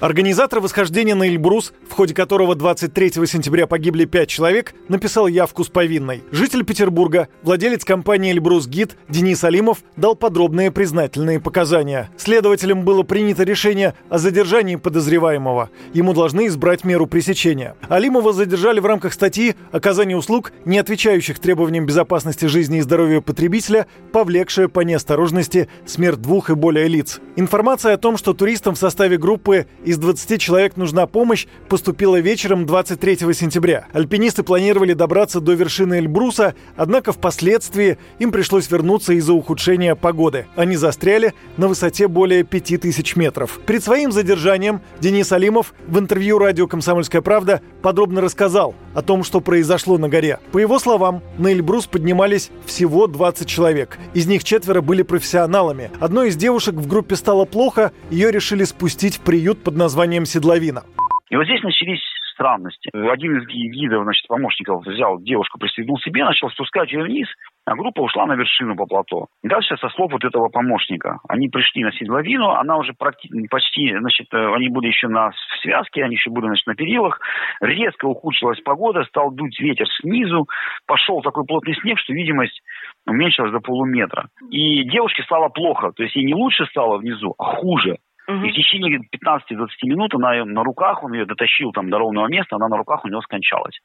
Организатор восхождения на Эльбрус, в ходе которого 23 сентября погибли 5 человек, написал явку с повинной. Житель Петербурга, владелец компании «Эльбрус Гид» Денис Алимов дал подробные признательные показания. Следователям было принято решение о задержании подозреваемого. Ему должны избрать меру пресечения. Алимова задержали в рамках статьи «Оказание услуг, не отвечающих требованиям безопасности жизни и здоровья потребителя, повлекшая по неосторожности смерть двух и более лиц». Информация о том, что туристам в составе группы из 20 человек нужна помощь, поступила вечером 23 сентября. Альпинисты планировали добраться до вершины Эльбруса, однако впоследствии им пришлось вернуться из-за ухудшения погоды. Они застряли на высоте более 5000 метров. Перед своим задержанием Денис Алимов в интервью радио «Комсомольская правда» подробно рассказал о том, что произошло на горе. По его словам, на Эльбрус поднимались всего 20 человек. Из них четверо были профессионалами. Одной из девушек в группе стало плохо, ее решили спустить в приют под названием «Седловина». И вот здесь начались странности. Один из гидов, значит, помощников взял девушку, пристегнул себе, начал спускать ее вниз, а группа ушла на вершину по плато. Дальше со слов вот этого помощника. Они пришли на седловину, она уже почти, значит, э, они были еще на связке, они еще были, значит, на перилах. Резко ухудшилась погода, стал дуть ветер снизу, пошел такой плотный снег, что видимость уменьшилась до полуметра. И девушке стало плохо, то есть ей не лучше стало внизу, а хуже. Угу. И в течение 15-20 минут она на руках, он ее дотащил там до ровного места, она на руках у него скончалась.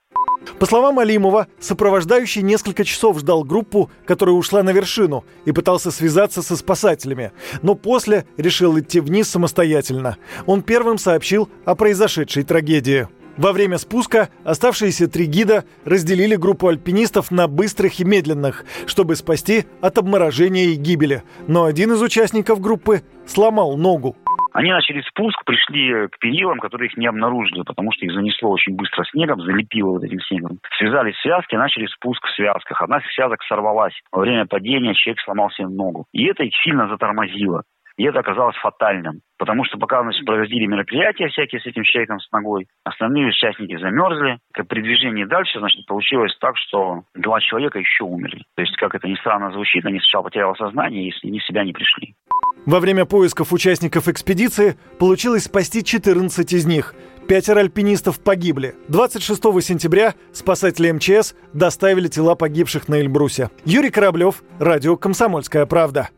По словам Алимова, сопровождающий несколько часов ждал группу, которая ушла на вершину, и пытался связаться со спасателями, но после решил идти вниз самостоятельно. Он первым сообщил о произошедшей трагедии. Во время спуска оставшиеся три гида разделили группу альпинистов на быстрых и медленных, чтобы спасти от обморожения и гибели. Но один из участников группы сломал ногу. Они начали спуск, пришли к перилам, которые их не обнаружили, потому что их занесло очень быстро снегом, залепило вот этим снегом. Связали связки, начали спуск в связках. Одна из связок сорвалась. Во время падения человек сломал себе ногу. И это их сильно затормозило. И это оказалось фатальным. Потому что пока значит, проводили мероприятия всякие с этим человеком с ногой, остальные участники замерзли. При движении дальше, значит, получилось так, что два человека еще умерли. То есть, как это ни странно звучит, они сначала потеряли сознание, они в себя не пришли. Во время поисков участников экспедиции получилось спасти 14 из них. Пятеро альпинистов погибли. 26 сентября спасатели МЧС доставили тела погибших на Эльбрусе. Юрий Кораблев, радио «Комсомольская правда».